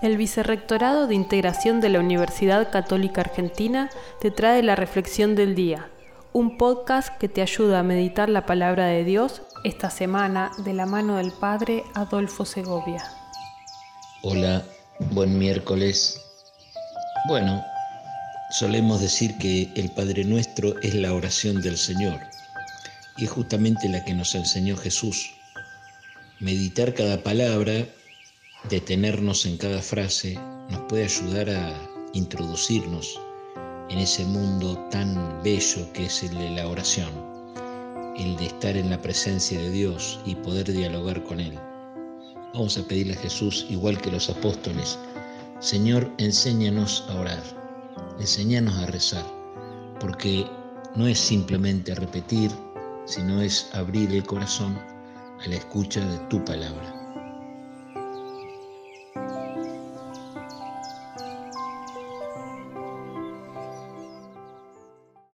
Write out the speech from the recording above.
El Vicerrectorado de Integración de la Universidad Católica Argentina te trae la Reflexión del Día, un podcast que te ayuda a meditar la palabra de Dios esta semana de la mano del Padre Adolfo Segovia. Hola, buen miércoles. Bueno, solemos decir que el Padre Nuestro es la oración del Señor y es justamente la que nos enseñó Jesús. Meditar cada palabra detenernos en cada frase nos puede ayudar a introducirnos en ese mundo tan bello que es el de la oración, el de estar en la presencia de Dios y poder dialogar con Él. Vamos a pedirle a Jesús, igual que los apóstoles, Señor, enséñanos a orar, enséñanos a rezar, porque no es simplemente repetir, sino es abrir el corazón a la escucha de tu palabra.